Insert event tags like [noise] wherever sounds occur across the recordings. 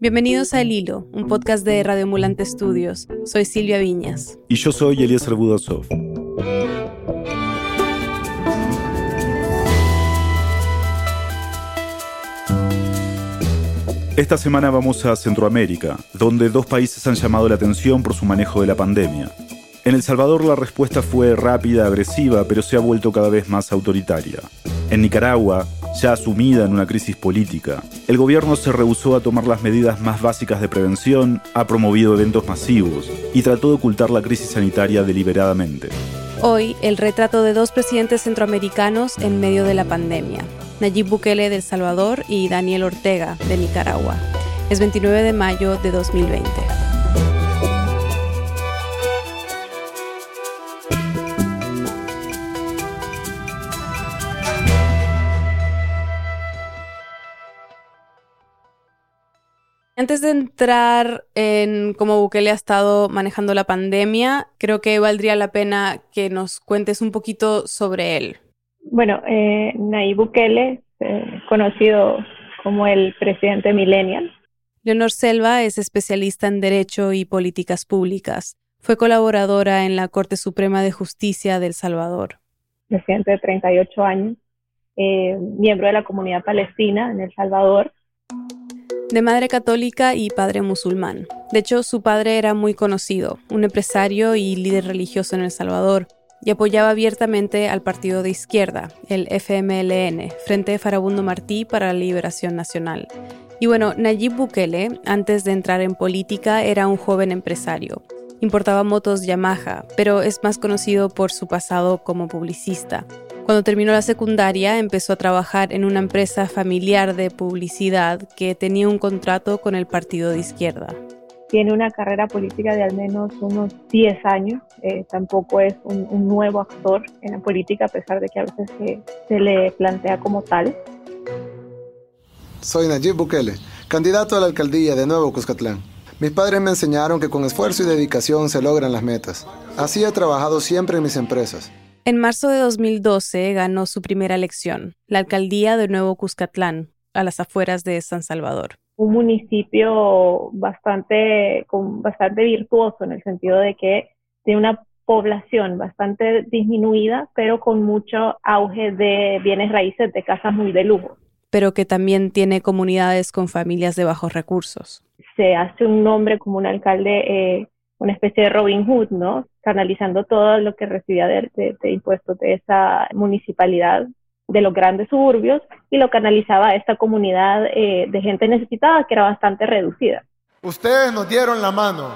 Bienvenidos a El Hilo, un podcast de Radio Ambulante Estudios. Soy Silvia Viñas. Y yo soy Eliezer Budasov. Esta semana vamos a Centroamérica, donde dos países han llamado la atención por su manejo de la pandemia. En El Salvador la respuesta fue rápida, agresiva, pero se ha vuelto cada vez más autoritaria. En Nicaragua, ya sumida en una crisis política, el gobierno se rehusó a tomar las medidas más básicas de prevención, ha promovido eventos masivos y trató de ocultar la crisis sanitaria deliberadamente. Hoy, el retrato de dos presidentes centroamericanos en medio de la pandemia, Nayib Bukele de El Salvador y Daniel Ortega de Nicaragua. Es 29 de mayo de 2020. Antes de entrar en cómo Bukele ha estado manejando la pandemia, creo que valdría la pena que nos cuentes un poquito sobre él. Bueno, eh, Nayib Bukele, eh, conocido como el presidente millennial. Leonor Selva es especialista en Derecho y Políticas Públicas. Fue colaboradora en la Corte Suprema de Justicia de El Salvador. Presidente de 38 años, eh, miembro de la comunidad palestina en El Salvador de madre católica y padre musulmán. De hecho, su padre era muy conocido, un empresario y líder religioso en El Salvador, y apoyaba abiertamente al partido de izquierda, el FMLN, Frente Farabundo Martí para la Liberación Nacional. Y bueno, Nayib Bukele, antes de entrar en política, era un joven empresario. Importaba motos Yamaha, pero es más conocido por su pasado como publicista. Cuando terminó la secundaria empezó a trabajar en una empresa familiar de publicidad que tenía un contrato con el partido de izquierda. Tiene una carrera política de al menos unos 10 años, eh, tampoco es un, nuevo actor en la política a pesar de que a veces se, se le plantea como tal. Soy Nayib Bukele, candidato a la alcaldía de Nuevo Cuscatlán. Mis padres me enseñaron que con esfuerzo y dedicación se logran las metas. Así he trabajado siempre en mis empresas. En marzo de 2012 ganó su primera elección, la alcaldía de Nuevo Cuscatlán, a las afueras de San Salvador. Un municipio bastante, bastante virtuoso en el sentido de que tiene una población bastante disminuida, pero con mucho auge de bienes raíces de casas muy de lujo. Pero que también tiene comunidades con familias de bajos recursos. Se hace un nombre como un alcalde, eh, una especie de Robin Hood, ¿no? canalizando todo lo que recibía de, impuestos de esa municipalidad de los grandes suburbios y lo canalizaba a esta comunidad eh, de gente necesitada que era bastante reducida. Ustedes nos dieron la mano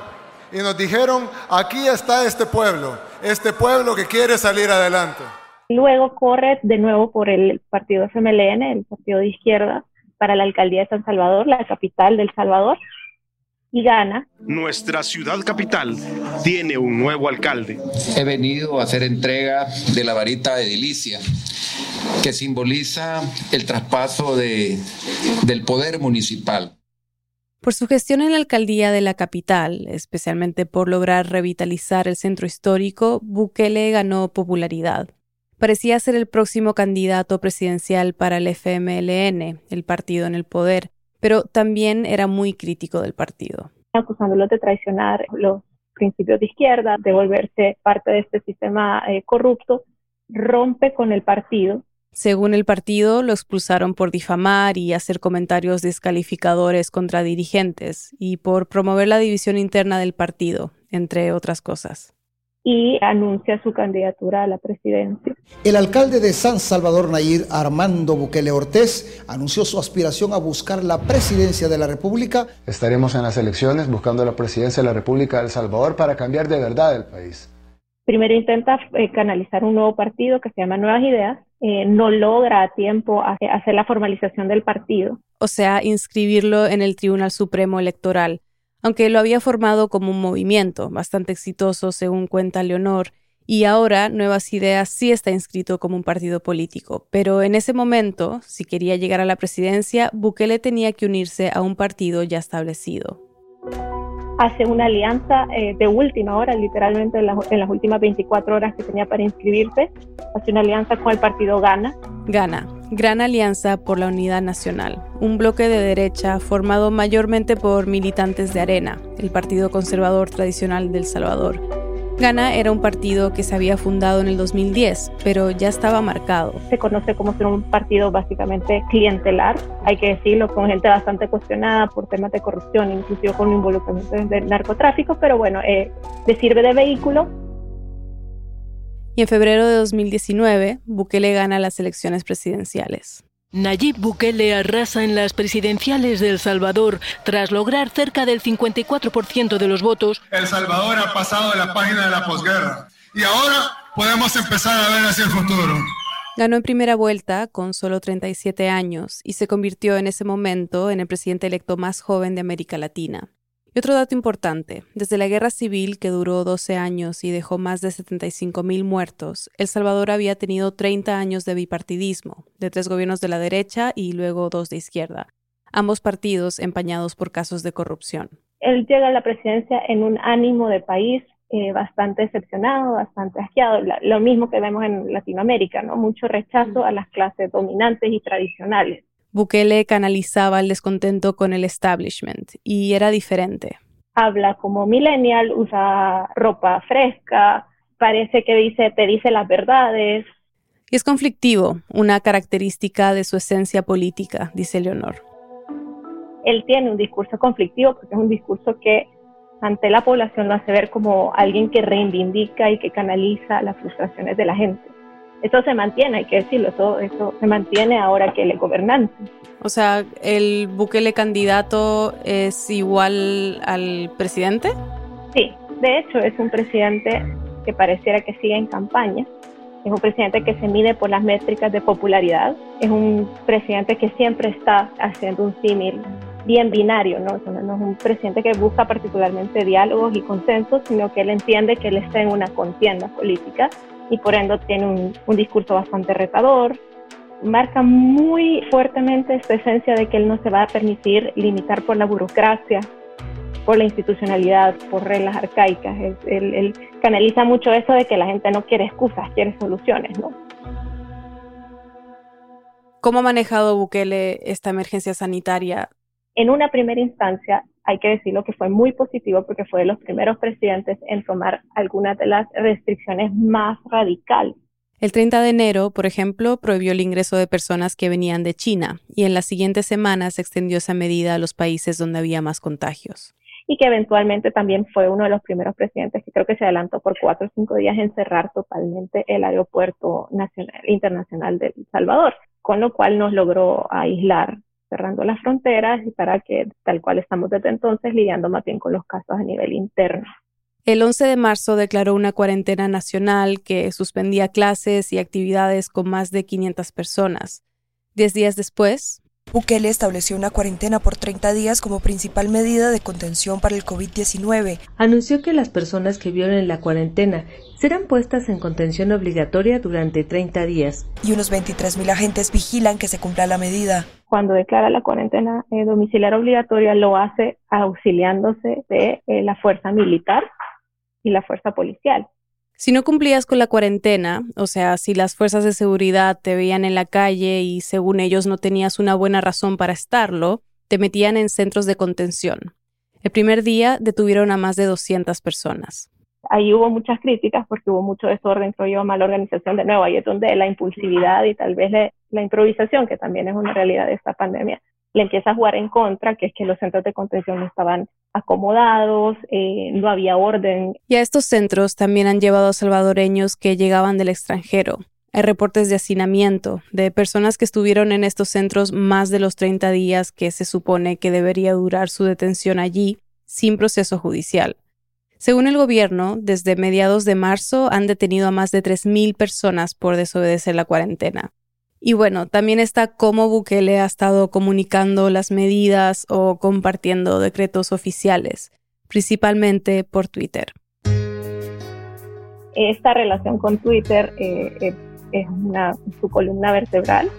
y nos dijeron, aquí está este pueblo, este pueblo que quiere salir adelante. Luego corre de nuevo por el partido FMLN, el partido de izquierda, para la alcaldía de San Salvador, la capital del Salvador, y gana. Nuestra ciudad capital tiene un nuevo alcalde. He venido a hacer entrega de la varita edilicia que simboliza el traspaso de, del poder municipal. Por su gestión en la alcaldía de la capital, especialmente por lograr revitalizar el centro histórico, Bukele ganó popularidad. Parecía ser el próximo candidato presidencial para el FMLN, el partido en el poder, pero también era muy crítico del partido. Acusándolos de traicionar los principios de izquierda, de volverse parte de este sistema eh, corrupto, rompe con el partido. Según el partido, lo expulsaron por difamar y hacer comentarios descalificadores contra dirigentes y por promover la división interna del partido, entre otras cosas y anuncia su candidatura a la presidencia. El alcalde de San Salvador Nayir, Armando Bukele Ortiz, anunció su aspiración a buscar la presidencia de la República. Estaremos en las elecciones buscando la presidencia de la República de El Salvador para cambiar de verdad el país. Primero intenta eh, canalizar un nuevo partido que se llama Nuevas Ideas, eh, no logra a tiempo hacer la formalización del partido. O sea, inscribirlo en el Tribunal Supremo Electoral aunque lo había formado como un movimiento bastante exitoso según cuenta Leonor, y ahora Nuevas Ideas sí está inscrito como un partido político, pero en ese momento, si quería llegar a la presidencia, Bukele tenía que unirse a un partido ya establecido. Hace una alianza eh, de última hora, literalmente en, en, las últimas 24 horas que tenía para inscribirse, hace una alianza con el partido Gana. Gana, Gran Alianza por la Unidad Nacional, un bloque de derecha formado mayormente por militantes de Arena, el partido conservador tradicional del Salvador. Gana era un partido que se había fundado en el 2010, pero ya estaba marcado. Se conoce como ser un partido básicamente clientelar, hay que decirlo, con gente bastante cuestionada por temas de corrupción, inclusive con involucramiento del narcotráfico, pero bueno, eh, le sirve de vehículo y en febrero de 2019 Bukele gana las elecciones presidenciales. Nayib Bukele arrasa en las presidenciales de El Salvador tras lograr cerca del 54% de los votos. El Salvador ha pasado de la página de la posguerra y ahora podemos empezar a ver hacia el futuro. Ganó en primera vuelta con solo 37 años y se convirtió en ese momento en el presidente electo más joven de América Latina. Y otro dato importante, desde la guerra civil que duró 12 años y dejó más de 75.000 muertos, El Salvador había tenido 30 años de bipartidismo, de tres gobiernos de la derecha y luego dos de izquierda, ambos partidos empañados por casos de corrupción. Él llega a la presidencia en un ánimo de país eh, bastante decepcionado, bastante asqueado, lo mismo que vemos en Latinoamérica, ¿no? Mucho rechazo a las clases dominantes y tradicionales. Bukele canalizaba el descontento con el establishment y era diferente. Habla como millennial, usa ropa fresca, parece que dice, te dice las verdades. Y es conflictivo, una característica de su esencia política, dice Leonor. Él tiene un discurso conflictivo porque es un discurso que ante la población lo hace ver como alguien que reivindica y que canaliza las frustraciones de la gente eso se mantiene, hay que decirlo, eso, eso se mantiene ahora que él es gobernante. O sea, ¿el Bukele candidato es igual al presidente? Sí, de hecho es un presidente que pareciera que sigue en campaña, es un presidente que se mide por las métricas de popularidad, es un presidente que siempre está haciendo un símil bien binario, ¿no? no es un presidente que busca particularmente diálogos y consensos, sino que él entiende que él está en una contienda política y por ende tiene un, discurso bastante retador. Marca muy fuertemente esta esencia de que él no se va a permitir limitar por la burocracia, por la institucionalidad, por reglas arcaicas. Él, canaliza mucho eso de que la gente no quiere excusas, quiere soluciones, ¿no? ¿Cómo ha manejado Bukele esta emergencia sanitaria? En una primera instancia, hay que decirlo que fue muy positivo porque fue de los primeros presidentes en tomar algunas de las restricciones más radicales. El 30 de enero, por ejemplo, prohibió el ingreso de personas que venían de China y en las siguientes semanas extendió esa medida a los países donde había más contagios. Y que eventualmente también fue uno de los primeros presidentes que creo que se adelantó por cuatro o cinco días en cerrar totalmente el aeropuerto nacional, internacional de El Salvador, con lo cual nos logró aislar cerrando las fronteras y para que, tal cual estamos desde entonces, lidiando más bien con los casos a nivel interno. El 11 de marzo declaró una cuarentena nacional que suspendía clases y actividades con más de 500 personas. Diez días después, Bukele estableció una cuarentena por 30 días como principal medida de contención para el COVID-19. Anunció que las personas que violen la cuarentena serán puestas en contención obligatoria durante 30 días. Y unos 23.000 agentes vigilan que se cumpla la medida. Cuando declara la cuarentena eh, domiciliar obligatoria, lo hace auxiliándose de eh, la fuerza militar y la fuerza policial. Si no cumplías con la cuarentena, o sea, si las fuerzas de seguridad te veían en la calle y según ellos no tenías una buena razón para estarlo, te metían en centros de contención. El primer día detuvieron a más de 200 personas. Ahí hubo muchas críticas porque hubo mucho desorden, creo yo, mala organización de nuevo. Ahí es donde la impulsividad y tal vez la improvisación, que también es una realidad de esta pandemia, le empieza a jugar en contra, que es que los centros de contención no estaban acomodados, eh, no había orden. Y a estos centros también han llevado salvadoreños que llegaban del extranjero. Hay reportes de hacinamiento, de personas que estuvieron en estos centros más de los 30 días que se supone que debería durar su detención allí, sin proceso judicial. Según el gobierno, desde mediados de marzo han detenido a más de 3.000 personas por desobedecer la cuarentena. Y bueno, también está cómo Bukele ha estado comunicando las medidas o compartiendo decretos oficiales, principalmente por Twitter. Esta relación con Twitter eh, es una, su columna vertebral.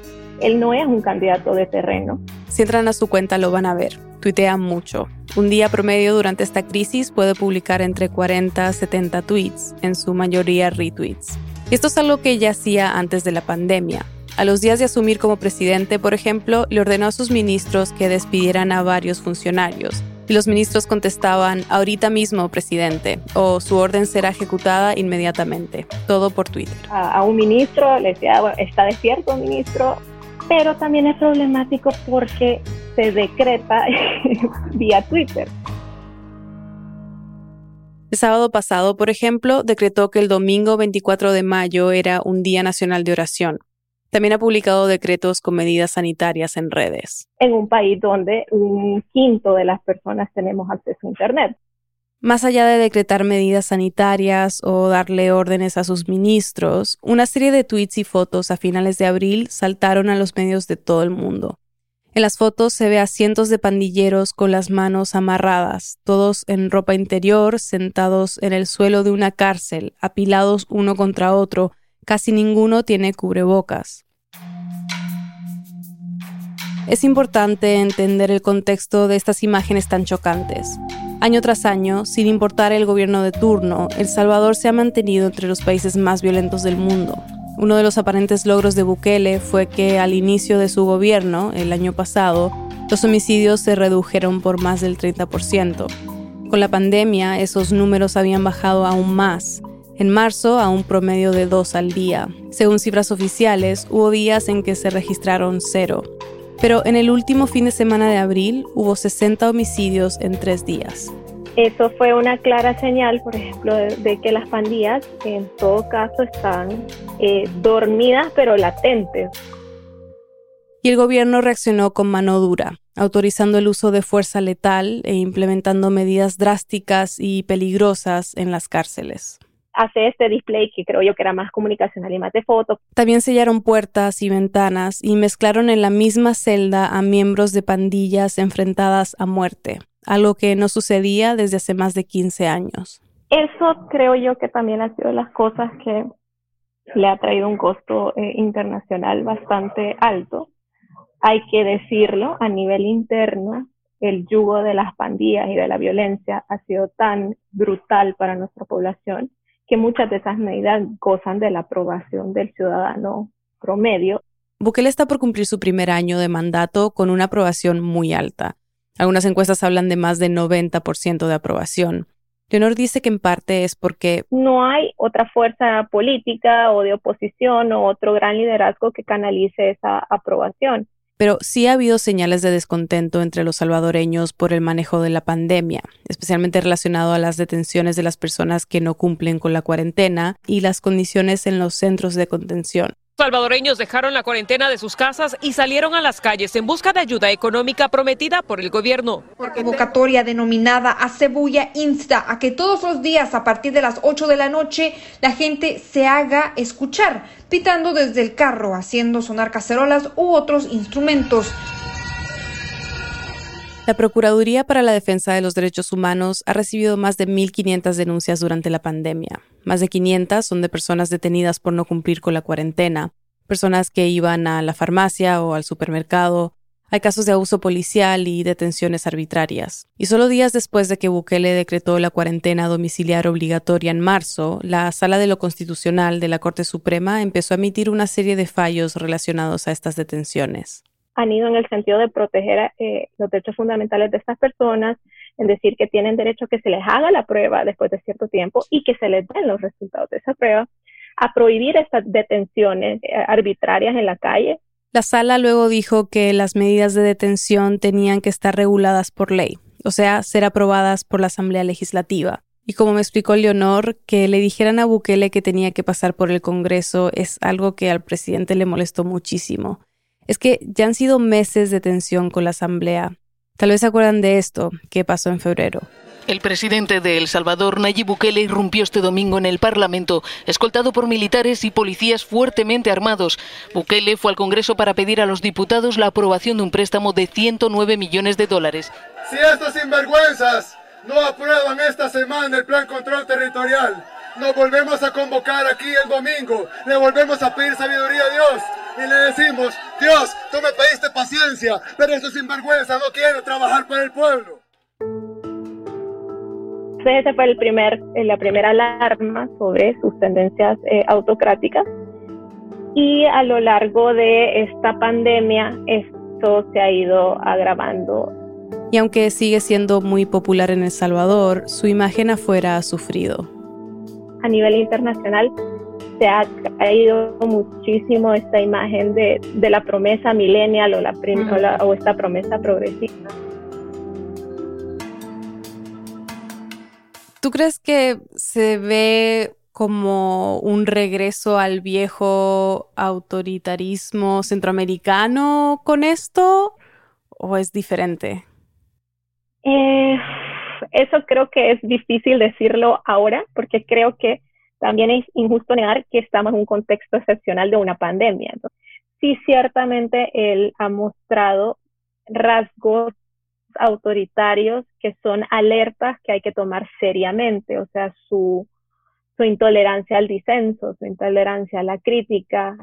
Él no es un candidato de terreno. Si entran a su cuenta lo van a ver. Tuitea mucho. Un día promedio durante esta crisis puede publicar entre 40 a 70 tweets, en su mayoría retweets. Y esto es algo que ella hacía antes de la pandemia A los días de asumir como presidente, por ejemplo, le ordenó a sus ministros que despidieran a varios funcionarios. Y los ministros contestaban, ahorita mismo, presidente, o su orden será ejecutada inmediatamente. Todo por Twitter. A, un ministro le decía, está despierto, ministro, pero también es problemático porque se decreta [laughs] vía Twitter. El sábado pasado, por ejemplo, decretó que el domingo 24 de mayo era un Día Nacional de Oración. También ha publicado decretos con medidas sanitarias en redes. En un país donde un quinto de las personas tenemos acceso a Internet. Más allá de decretar medidas sanitarias o darle órdenes a sus ministros, una serie de tweets y fotos a finales de abril saltaron a los medios de todo el mundo. En las fotos se ve a cientos de pandilleros con las manos amarradas, todos en ropa interior, sentados en el suelo de una cárcel, apilados uno contra otro, casi ninguno tiene cubrebocas. Es importante entender el contexto de estas imágenes tan chocantes. Año tras año, sin importar el gobierno de turno, El Salvador se ha mantenido entre los países más violentos del mundo. Uno de los aparentes logros de Bukele fue que al inicio de su gobierno, el año pasado, los homicidios se redujeron por más del 30%. Con la pandemia, esos números habían bajado aún más. En marzo, a un promedio de dos al día. Según cifras oficiales, hubo días en que se registraron cero. Pero en el último fin de semana de abril hubo 60 homicidios en tres días. Eso fue una clara señal, por ejemplo, de, que las pandillas en todo caso están eh, dormidas pero latentes. Y el gobierno reaccionó con mano dura, autorizando el uso de fuerza letal e implementando medidas drásticas y peligrosas en las cárceles hace este display que creo yo que era más comunicacional y más de fotos. También sellaron puertas y ventanas y mezclaron en la misma celda a miembros de pandillas enfrentadas a muerte, algo que no sucedía desde hace más de 15 años. Eso creo yo que también ha sido las cosas que le ha traído un costo eh, internacional bastante alto. Hay que decirlo, a nivel interno, el yugo de las pandillas y de la violencia ha sido tan brutal para nuestra población que muchas de esas medidas gozan de la aprobación del ciudadano promedio. Bukele está por cumplir su primer año de mandato con una aprobación muy alta. Algunas encuestas hablan de más del 90% de aprobación. Leonor dice que en parte es porque no hay otra fuerza política o de oposición o otro gran liderazgo que canalice esa aprobación pero sí ha habido señales de descontento entre los salvadoreños por el manejo de la pandemia, especialmente relacionado a las detenciones de las personas que no cumplen con la cuarentena y las condiciones en los centros de contención. Salvadoreños dejaron la cuarentena de sus casas y salieron a las calles en busca de ayuda económica prometida por el gobierno. Convocatoria denominada Acebuya insta a que todos los días a partir de las 8 de la noche la gente se haga escuchar, pitando desde el carro, haciendo sonar cacerolas u otros instrumentos. La Procuraduría para la Defensa de los Derechos Humanos ha recibido más de 1.500 denuncias durante la pandemia. Más de 500 son de personas detenidas por no cumplir con la cuarentena, personas que iban a la farmacia o al supermercado. Hay casos de abuso policial y detenciones arbitrarias. Y solo días después de que Bukele decretó la cuarentena domiciliar obligatoria en marzo, la Sala de lo Constitucional de la Corte Suprema empezó a emitir una serie de fallos relacionados a estas detenciones han ido en el sentido de proteger eh, los derechos fundamentales de estas personas, en decir que tienen derecho a que se les haga la prueba después de cierto tiempo y que se les den los resultados de esa prueba, a prohibir estas detenciones eh, arbitrarias en la calle. La sala luego dijo que las medidas de detención tenían que estar reguladas por ley, o sea, ser aprobadas por la Asamblea Legislativa. Y como me explicó Leonor, que le dijeran a Bukele que tenía que pasar por el Congreso es algo que al presidente le molestó muchísimo es que ya han sido meses de tensión con la Asamblea. Tal vez se acuerdan de esto que pasó en febrero. El presidente de El Salvador, Nayib Bukele, irrumpió este domingo en el Parlamento, escoltado por militares y policías fuertemente armados. Bukele fue al Congreso para pedir a los diputados la aprobación de un préstamo de 109 millones de dólares. Si estos sinvergüenzas no aprueban esta semana el plan control territorial, nos volvemos a convocar aquí el domingo, le volvemos a pedir sabiduría a Dios y le decimos, Dios, tú me pediste paciencia, pero estos sinvergüenza no quieren trabajar para el pueblo. Ese fue el primer, eh, la primera alarma sobre sus tendencias eh, autocráticas. y a lo largo de esta pandemia esto se ha ido agravando. Y aunque sigue siendo muy popular en El Salvador, su imagen afuera ha sufrido. A nivel internacional se ha caído muchísimo esta imagen de, la promesa millennial o, la, o esta promesa progresista. ¿Tú crees que se ve como un regreso al viejo autoritarismo centroamericano con esto o es diferente? Eh, eso creo que es difícil decirlo ahora porque creo que también es injusto negar que estamos en un contexto excepcional de una pandemia. sí, ciertamente él ha mostrado rasgos autoritarios que son alertas que hay que tomar seriamente, o sea, su, su intolerancia al disenso, su intolerancia a la crítica,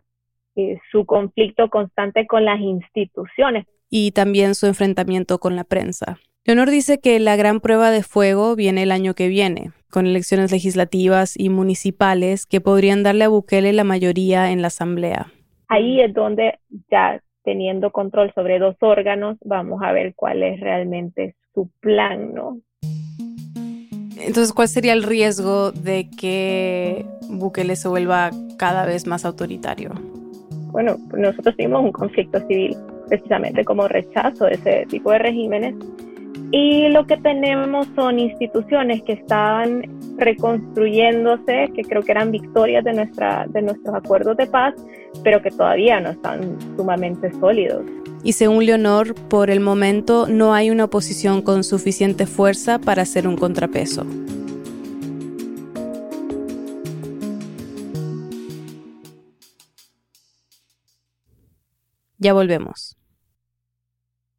eh, su conflicto constante con las instituciones. Y también su enfrentamiento con la prensa. Leonor dice que la gran prueba de fuego viene el año que viene, con elecciones legislativas y municipales que podrían darle a Bukele la mayoría en la Asamblea. Ahí es donde ya teniendo control sobre dos órganos, vamos a ver cuál es realmente su plan, ¿no? Entonces, ¿cuál sería el riesgo de que Bukele se vuelva cada vez más autoritario? Bueno, nosotros tuvimos un conflicto civil precisamente como rechazo de ese tipo de regímenes y lo que tenemos son instituciones que estaban reconstruyéndose, que creo que eran victorias de, nuestra, de nuestros acuerdos de paz, pero que todavía no están sumamente sólidos. Y según Leonor, por el momento no hay una oposición con suficiente fuerza para hacer un contrapeso. Ya volvemos.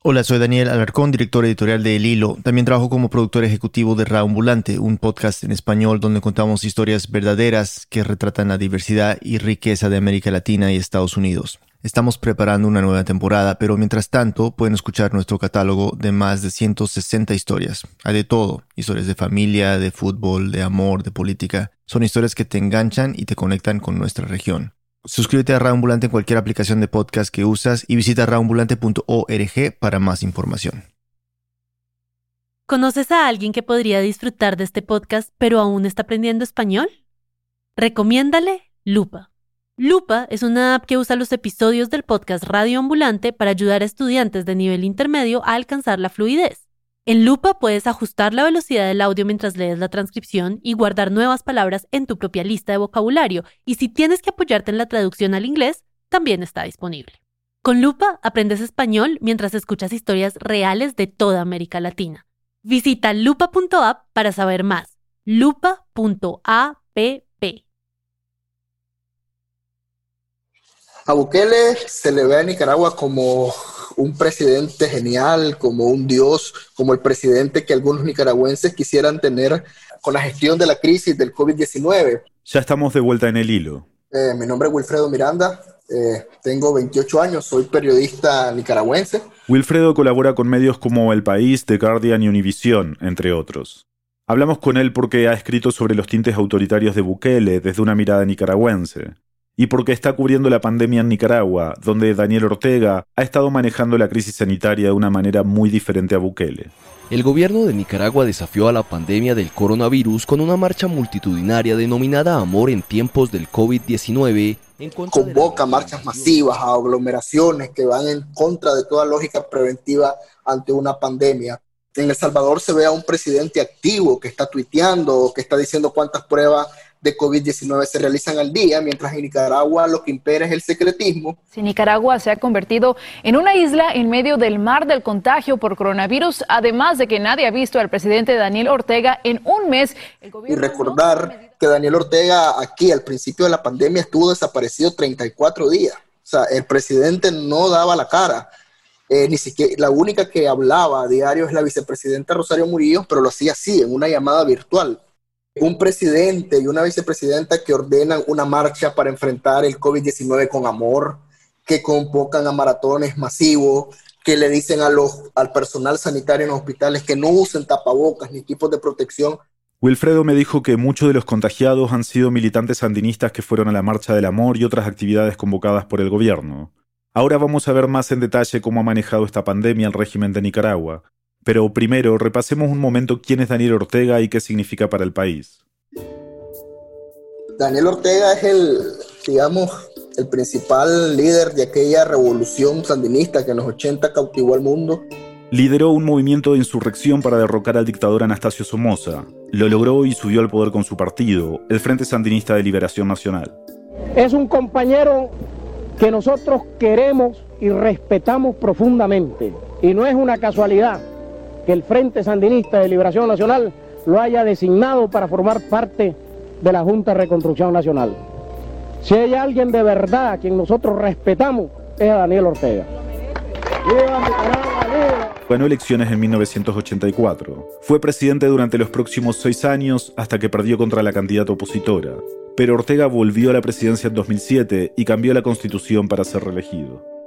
Hola, soy Daniel Alarcón, director editorial de El Hilo. También trabajo como productor ejecutivo de Raambulante, un podcast en español donde contamos historias verdaderas que retratan la diversidad y riqueza de América Latina y Estados Unidos. Estamos preparando una nueva temporada, pero mientras tanto pueden escuchar nuestro catálogo de más de 160 historias. Hay de todo, historias de familia, de fútbol, de amor, de política. Son historias que te enganchan y te conectan con nuestra región. Suscríbete a Raambulante en cualquier aplicación de podcast que usas y visita raambulante.org para más información. ¿Conoces a alguien que podría disfrutar de este podcast pero aún está aprendiendo español? Recomiéndale Lupa. Lupa es una app que usa los episodios del podcast Radio Ambulante para ayudar a estudiantes de nivel intermedio a alcanzar la fluidez. En Lupa puedes ajustar la velocidad del audio mientras lees la transcripción y guardar nuevas palabras en tu propia lista de vocabulario, y si tienes que apoyarte en la traducción al inglés, también está disponible. Con Lupa aprendes español mientras escuchas historias reales de toda América Latina. Visita lupa.app para saber más. lupa.app. A se le ve a Nicaragua como un presidente genial, como un dios, como el presidente que algunos nicaragüenses quisieran tener con la gestión de la crisis del COVID-19. Ya estamos de vuelta en el hilo. Eh, mi nombre es Wilfredo Miranda, eh, tengo 28 años, soy periodista nicaragüense. Wilfredo colabora con medios como El País, The Guardian y Univision, entre otros. Hablamos con él porque ha escrito sobre los tintes autoritarios de Bukele desde una mirada nicaragüense y porque está cubriendo la pandemia en Nicaragua, donde Daniel Ortega ha estado manejando la crisis sanitaria de una manera muy diferente a Bukele. El gobierno de Nicaragua desafió a la pandemia del coronavirus con una marcha multitudinaria denominada Amor en tiempos del COVID-19. Convoca marchas masivas, a aglomeraciones que van en contra de toda lógica preventiva ante una pandemia. En El Salvador se ve a un presidente activo que está tuiteando, que está diciendo cuántas pruebas de COVID-19 se realizan al día, mientras en Nicaragua lo que impera es el secretismo. Si Nicaragua se ha convertido en una isla en medio del mar del contagio por coronavirus, además de que nadie ha visto al presidente Daniel Ortega en un mes. y recordar que Daniel Ortega aquí al principio de la pandemia estuvo desaparecido 34 días. O sea, el presidente no daba la cara. Eh, ni siquiera la única que hablaba a diario es la vicepresidenta Rosario Murillo, pero lo hacía así, en una llamada virtual un presidente y una vicepresidenta que ordenan una marcha para enfrentar el COVID-19 con amor, que convocan a maratones masivos, que le dicen al personal sanitario en los hospitales que no usen tapabocas ni equipos de protección. Wilfredo me dijo que muchos de los contagiados han sido militantes sandinistas que fueron a la Marcha del Amor y otras actividades convocadas por el gobierno. Ahora vamos a ver más en detalle cómo ha manejado esta pandemia el régimen de Nicaragua. Pero primero, repasemos un momento quién es Daniel Ortega y qué significa para el país. Daniel Ortega es el, digamos, el principal líder de aquella revolución sandinista que en los 80 cautivó al mundo lideró un movimiento de insurrección para derrocar al dictador Anastasio Somoza. Lo logró y subió al poder con su partido, el Frente Sandinista de Liberación Nacional. Es un compañero que nosotros queremos y respetamos profundamente. Y no es una casualidad que el Frente Sandinista de Liberación Nacional lo haya designado para formar parte de la Junta de Reconstrucción Nacional. Si hay alguien de verdad a quien nosotros respetamos, es a Daniel Ortega. Ganó elecciones en 1984. Fue presidente durante los próximos seis años hasta que perdió contra la candidata opositora. Pero Ortega volvió a la presidencia en 2007 y cambió la constitución para ser reelegido.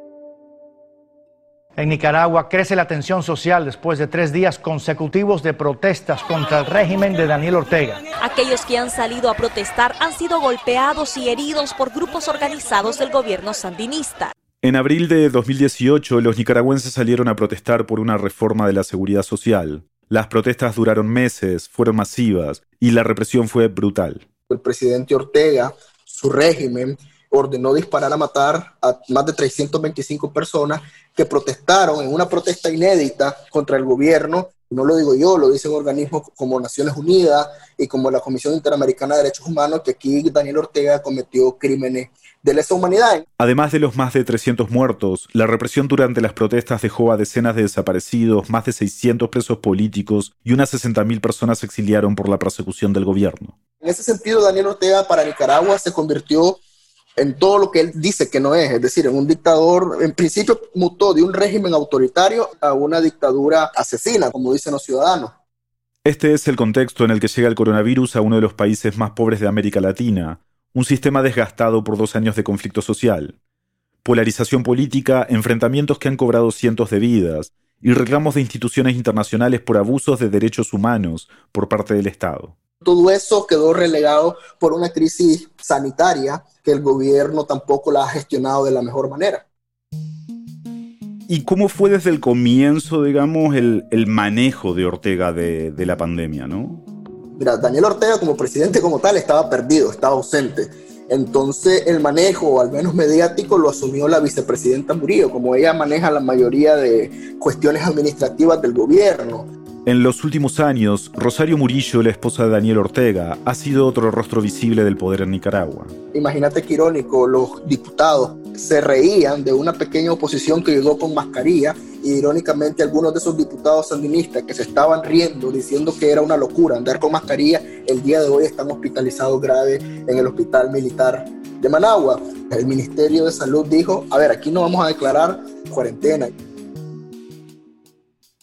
En Nicaragua crece la tensión social después de tres días consecutivos de protestas contra el régimen de Daniel Ortega. Aquellos que han salido a protestar han sido golpeados y heridos por grupos organizados del gobierno sandinista. En abril de 2018, los nicaragüenses salieron a protestar por una reforma de la seguridad social. Las protestas duraron meses, fueron masivas y la represión fue brutal. El presidente Ortega, su régimen, ordenó disparar a matar a más de 325 personas que protestaron en una protesta inédita contra el gobierno. No lo digo yo, lo dicen organismos como Naciones Unidas y como la Comisión Interamericana de Derechos Humanos, que aquí Daniel Ortega cometió crímenes de lesa humanidad. Además de los más de 300 muertos, la represión durante las protestas dejó a decenas de desaparecidos, más de 600 presos políticos y unas 60.000 personas se exiliaron por la persecución del gobierno. En ese sentido, Daniel Ortega para Nicaragua se convirtió en todo lo que él dice que no es, es decir, en un dictador, en principio mutó de un régimen autoritario a una dictadura asesina, como dicen los ciudadanos. Este es el contexto en el que llega el coronavirus a uno de los países más pobres de América Latina, un sistema desgastado por dos años de conflicto social, polarización política, enfrentamientos que han cobrado cientos de vidas y reclamos de instituciones internacionales por abusos de derechos humanos por parte del Estado. Todo eso quedó relegado por una crisis sanitaria que el gobierno tampoco la ha gestionado de la mejor manera. ¿Y cómo fue desde el comienzo, digamos, el, manejo de Ortega de, de la pandemia, no? Mira, Daniel Ortega como presidente como tal estaba perdido, estaba ausente. Entonces el manejo, al menos mediático, lo asumió la vicepresidenta Murillo, como ella maneja la mayoría de cuestiones administrativas del gobierno. En los últimos años, Rosario Murillo, la esposa de Daniel Ortega, ha sido otro rostro visible del poder en Nicaragua. Imagínate qué irónico, los diputados se reían de una pequeña oposición que llegó con mascarilla y irónicamente algunos de esos diputados sandinistas que se estaban riendo diciendo que era una locura andar con mascarilla, el día de hoy están hospitalizados grave en el hospital militar de Managua. El Ministerio de Salud dijo, a ver, aquí no vamos a declarar cuarentena.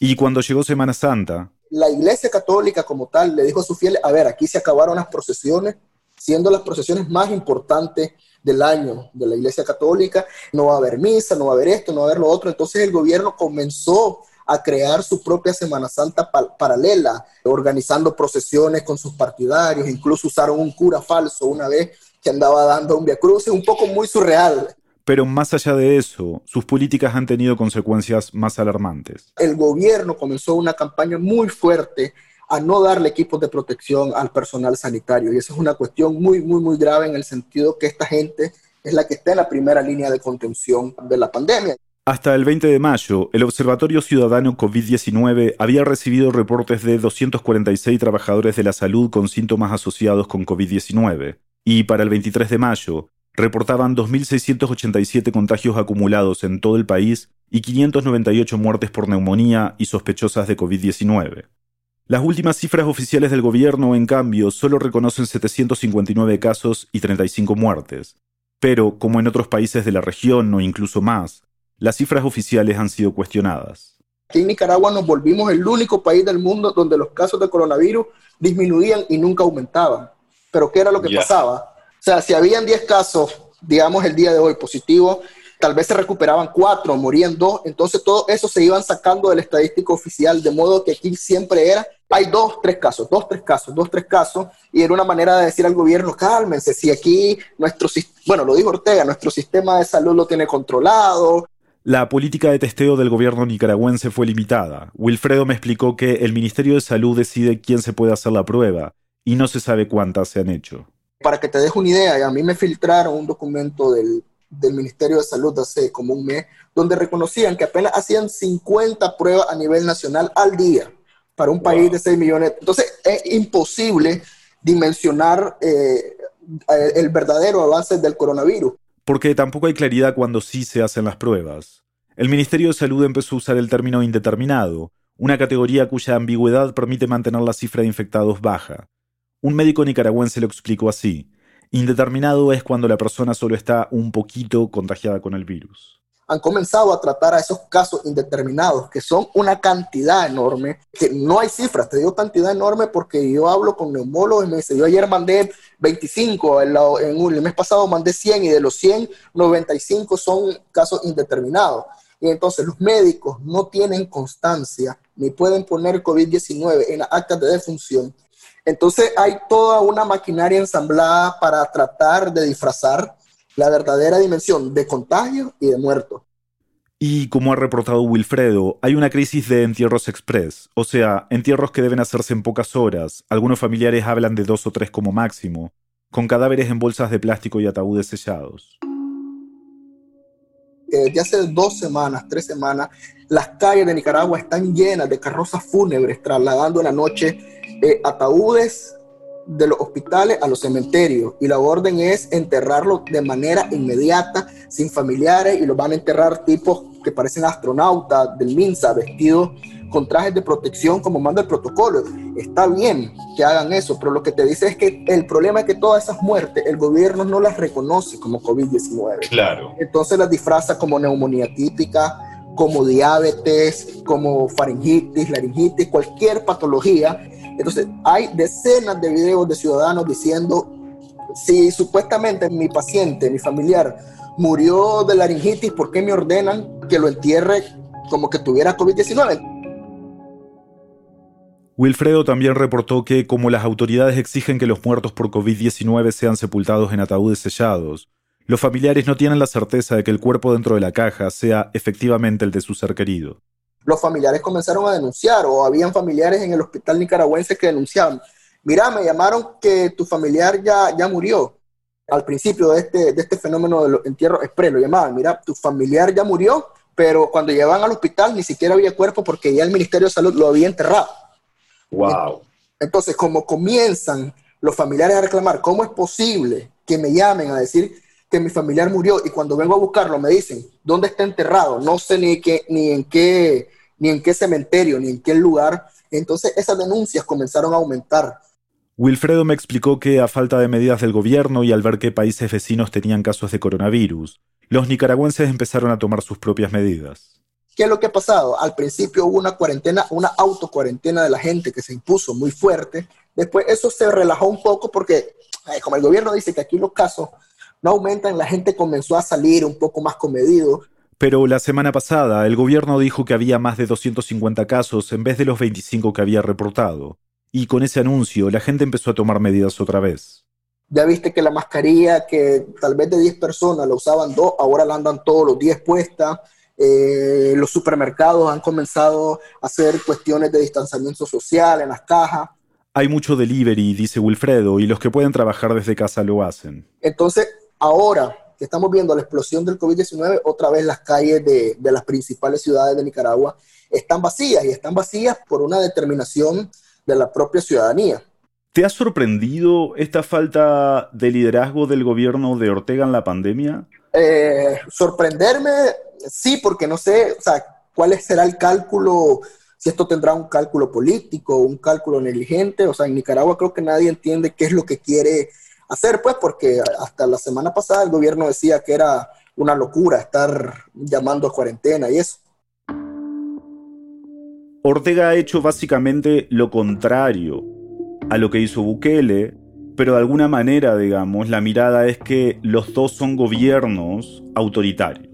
Y cuando llegó Semana Santa. La Iglesia Católica como tal le dijo a sus fieles, a ver, aquí se acabaron las procesiones, siendo las procesiones más importantes del año de la Iglesia Católica, no va a haber misa, no va a haber esto, no va a haber lo otro. Entonces el gobierno comenzó a crear su propia Semana Santa paralela, organizando procesiones con sus partidarios, incluso usaron un cura falso una vez que andaba dando un cruz, un poco muy surreal. Pero más allá de eso, sus políticas han tenido consecuencias más alarmantes. El gobierno comenzó una campaña muy fuerte a no darle equipos de protección al personal sanitario. Y eso es una cuestión muy, muy, muy grave en el sentido que esta gente es la que está en la primera línea de contención de la pandemia. Hasta el 20 de mayo, el Observatorio Ciudadano COVID-19 había recibido reportes de 246 trabajadores de la salud con síntomas asociados con COVID-19, y para el 23 de mayo, reportaban 2.687 contagios acumulados en todo el país y 598 muertes por neumonía y sospechosas de COVID-19. Las últimas cifras oficiales del gobierno, en cambio, solo reconocen 759 casos y 35 muertes. Pero, como en otros países de la región o incluso más, las cifras oficiales han sido cuestionadas. Aquí en Nicaragua nos volvimos el único país del mundo donde los casos de coronavirus disminuían y nunca aumentaban. Pero ¿qué era lo que pasaba? Sea, si habían 10 casos, digamos el día de hoy positivos, tal vez se recuperaban cuatro, morían dos, entonces todo eso se iban sacando del estadístico oficial, de modo que aquí siempre era, hay dos, tres casos, dos, tres casos, dos, tres casos, y era una manera de decir al gobierno, cálmense, si aquí nuestro, bueno, lo dijo Ortega, nuestro sistema de salud lo tiene controlado, la política de testeo del gobierno nicaragüense fue limitada. Wilfredo me explicó que el Ministerio de Salud decide quién se puede hacer la prueba y no se sabe cuántas se han hecho. Para que te dejes una idea, a mí me filtraron un documento del, del Ministerio de Salud hace como un mes, donde reconocían que apenas hacían 50 pruebas a nivel nacional al día para un país de 6 millones. Entonces es imposible dimensionar eh, el verdadero avance del coronavirus porque tampoco hay claridad cuando sí se hacen las pruebas. El Ministerio de Salud empezó a usar el término indeterminado, una categoría cuya ambigüedad permite mantener la cifra de infectados baja. Un médico nicaragüense lo explicó así. Indeterminado es cuando la persona solo está un poquito contagiada con el virus han comenzado a tratar a esos casos indeterminados, que son una cantidad enorme, que no hay cifras, te digo cantidad enorme porque yo hablo con neumólogos y me dice, yo ayer mandé 25, en, el mes pasado mandé 100 y de los 100, 95 son casos indeterminados. Y entonces los médicos no tienen constancia ni pueden poner COVID-19 en actas de defunción. Entonces hay toda una maquinaria ensamblada para tratar de disfrazar la verdadera dimensión de contagio y de muerto. Y como ha reportado Wilfredo, hay una crisis de entierros express, o sea, entierros que deben hacerse en pocas horas, algunos familiares hablan de dos o tres como máximo, con cadáveres en bolsas de plástico y ataúdes sellados. Desde hace dos semanas, tres semanas, las calles de Nicaragua están llenas de carrozas fúnebres trasladando en la noche eh, ataúdes de los hospitales a los cementerios y la orden es enterrarlos de manera inmediata, sin familiares y los van a enterrar tipos que parecen astronautas del MINSA, vestidos con trajes de protección como manda el protocolo. Está bien que hagan eso, pero lo que te dice es que el problema es que todas esas muertes el gobierno no las reconoce como COVID-19. Claro. Entonces las disfraza como neumonía típica, como diabetes, como faringitis, laringitis, cualquier patología entonces, hay decenas de videos de ciudadanos diciendo, si supuestamente mi paciente, mi familiar, murió de laringitis, ¿por qué me ordenan que lo entierre como que tuviera COVID-19? Wilfredo también reportó que, como las autoridades exigen que los muertos por COVID-19 sean sepultados en ataúdes sellados, los familiares no tienen la certeza de que el cuerpo dentro de la caja sea efectivamente el de su ser querido los familiares comenzaron a denunciar o habían familiares en el hospital nicaragüense que denunciaban, mira, me llamaron que tu familiar ya, ya murió. Al principio de este, de este fenómeno de los entierros express, lo llamaban, mira, tu familiar ya murió, pero cuando llevaban al hospital ni siquiera había cuerpo porque ya el Ministerio de Salud lo había enterrado. Wow. Entonces, como comienzan los familiares a reclamar, ¿cómo es posible que me llamen a decir que mi familiar murió y cuando vengo a buscarlo me dicen, ¿dónde está enterrado? No sé ni, qué, ni, en, qué, ni en qué cementerio, ni en qué lugar. Entonces esas denuncias comenzaron a aumentar. Wilfredo me explicó que a falta de medidas del gobierno y al ver que países vecinos tenían casos de coronavirus, los nicaragüenses empezaron a tomar sus propias medidas. ¿Qué es lo que ha pasado? Al principio hubo una cuarentena, una autocuarentena de la gente que se impuso muy fuerte. Después eso se relajó un poco porque, como el gobierno dice que aquí los casos no aumentan, la gente comenzó a salir un poco más comedido. Pero la semana pasada el gobierno dijo que había más de 250 casos en vez de los 25 que había reportado. Y con ese anuncio la gente empezó a tomar medidas otra vez. Ya viste que la mascarilla que tal vez de 10 personas la usaban dos, ahora la andan todos los 10 puesta. Eh, los supermercados han comenzado a hacer cuestiones de distanciamiento social en las cajas. Hay mucho delivery, dice Wilfredo, y los que pueden trabajar desde casa lo hacen. Entonces, ahora que estamos viendo la explosión del COVID-19, otra vez las calles de, las principales ciudades de Nicaragua están vacías y están vacías por una determinación de la propia ciudadanía. ¿Te ha sorprendido esta falta de liderazgo del gobierno de Ortega en la pandemia? Eh, sorprenderme, sí, porque no sé, o sea, cuál será el cálculo, si esto tendrá un cálculo político, un cálculo negligente, o sea, en Nicaragua creo que nadie entiende qué es lo que quiere hacer, pues, porque hasta la semana pasada el gobierno decía que era una locura estar llamando a cuarentena y eso. Ortega ha hecho básicamente lo contrario a lo que hizo Bukele, pero de alguna manera, digamos, la mirada es que los dos son gobiernos autoritarios.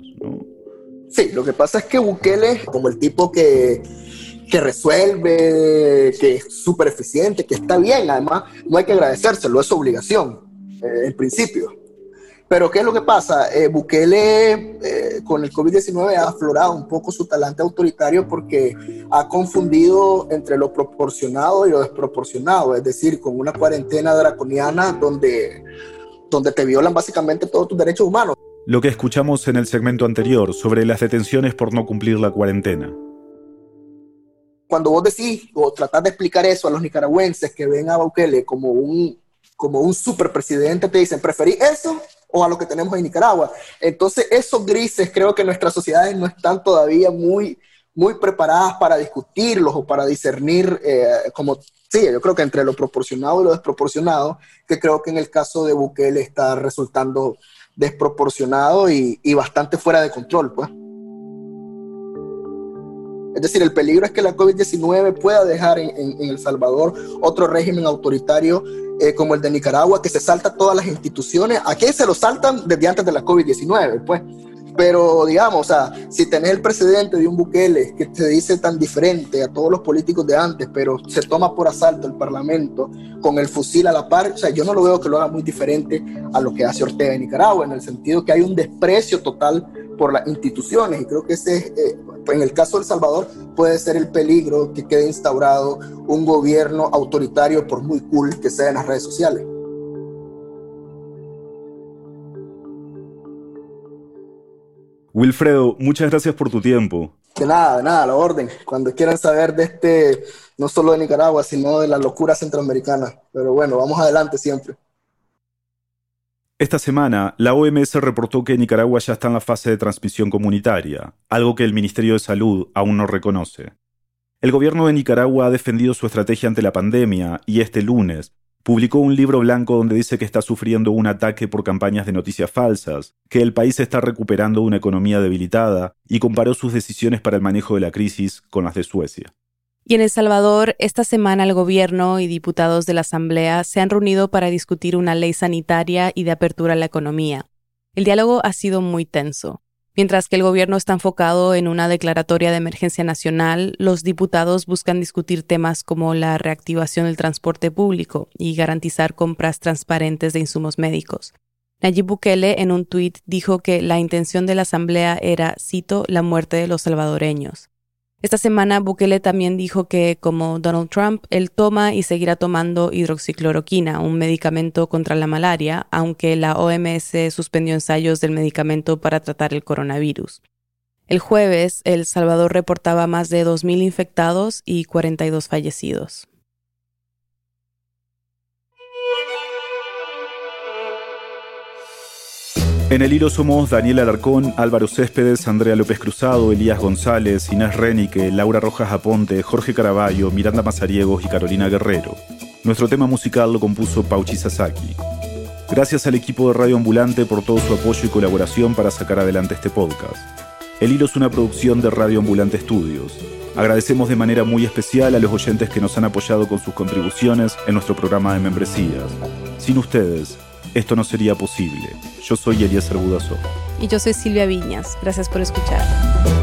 Sí, lo que pasa es que Bukele, como el tipo que, que resuelve, que es súper eficiente, que está bien, además, no hay que agradecérselo, es obligación, eh, en principio. Pero ¿qué es lo que pasa? Eh, Bukele eh, con el COVID-19 ha aflorado un poco su talante autoritario porque ha confundido entre lo proporcionado y lo desproporcionado, es decir, con una cuarentena draconiana donde, donde te violan básicamente todos tus derechos humanos. Lo que escuchamos en el segmento anterior sobre las detenciones por no cumplir la cuarentena. Cuando vos decís o tratás de explicar eso a los nicaragüenses que ven a Bukele como un, como un superpresidente, te dicen, ¿preferís eso o a lo que tenemos en Nicaragua. Entonces, esos grises creo que nuestras sociedades no están todavía muy, muy preparadas para discutirlos o para discernir, eh, como, sí, yo creo que entre lo proporcionado y lo desproporcionado, que creo que en el caso de Bukele está resultando desproporcionado y, y bastante fuera de control, pues. Es decir, el peligro es que la COVID-19 pueda dejar en, en, en, El Salvador otro régimen autoritario eh, como el de Nicaragua, que se salta todas las instituciones. Aquí se lo saltan desde antes de la COVID-19, pues. Pero digamos, o sea, si tenés el presidente de un Bukele que te dice tan diferente a todos los políticos de antes, pero se toma por asalto el Parlamento con el fusil a la par, o sea, yo no lo veo que lo haga muy diferente a lo que hace Ortega en Nicaragua, en el sentido que hay un desprecio total por las instituciones y creo que ese, eh, en el caso de El Salvador, puede ser el peligro que quede instaurado un gobierno autoritario por muy cool que sea en las redes sociales. Wilfredo, muchas gracias por tu tiempo. De nada, de nada, la orden. Cuando quieran saber de este, no solo de Nicaragua, sino de la locura centroamericana. Pero bueno, vamos adelante siempre. Esta semana, la OMS reportó que Nicaragua ya está en la fase de transmisión comunitaria, algo que el Ministerio de Salud aún no reconoce. El gobierno de Nicaragua ha defendido su estrategia ante la pandemia y este lunes publicó un libro blanco donde dice que está sufriendo un ataque por campañas de noticias falsas, que el país está recuperando una economía debilitada y comparó sus decisiones para el manejo de la crisis con las de Suecia. Y en El Salvador, esta semana el gobierno y diputados de la Asamblea se han reunido para discutir una ley sanitaria y de apertura a la economía. El diálogo ha sido muy tenso. Mientras que el gobierno está enfocado en una declaratoria de emergencia nacional, los diputados buscan discutir temas como la reactivación del transporte público y garantizar compras transparentes de insumos médicos. Nayib Bukele en un tuit dijo que la intención de la Asamblea era, cito, la muerte de los salvadoreños. Esta semana Bukele también dijo que, como Donald Trump, él toma y seguirá tomando hidroxicloroquina, un medicamento contra la malaria, aunque la OMS suspendió ensayos del medicamento para tratar el coronavirus. El jueves, El Salvador reportaba más de 2.000 infectados y 42 fallecidos. En el hilo somos Daniel Alarcón, Álvaro Céspedes, Andrea López Cruzado, Elías González, Inés Renique, Laura Rojas Aponte, Jorge Caraballo, Miranda Mazariegos y Carolina Guerrero. Nuestro tema musical lo compuso Pauchi Sasaki. Gracias al equipo de Radio Ambulante por todo su apoyo y colaboración para sacar adelante este podcast. El hilo es una producción de Radio Ambulante Estudios. Agradecemos de manera muy especial a los oyentes que nos han apoyado con sus contribuciones en nuestro programa de membresías. Sin ustedes, esto no sería posible. Yo soy Elías Budazó. Y yo soy Silvia Viñas. Gracias por escuchar.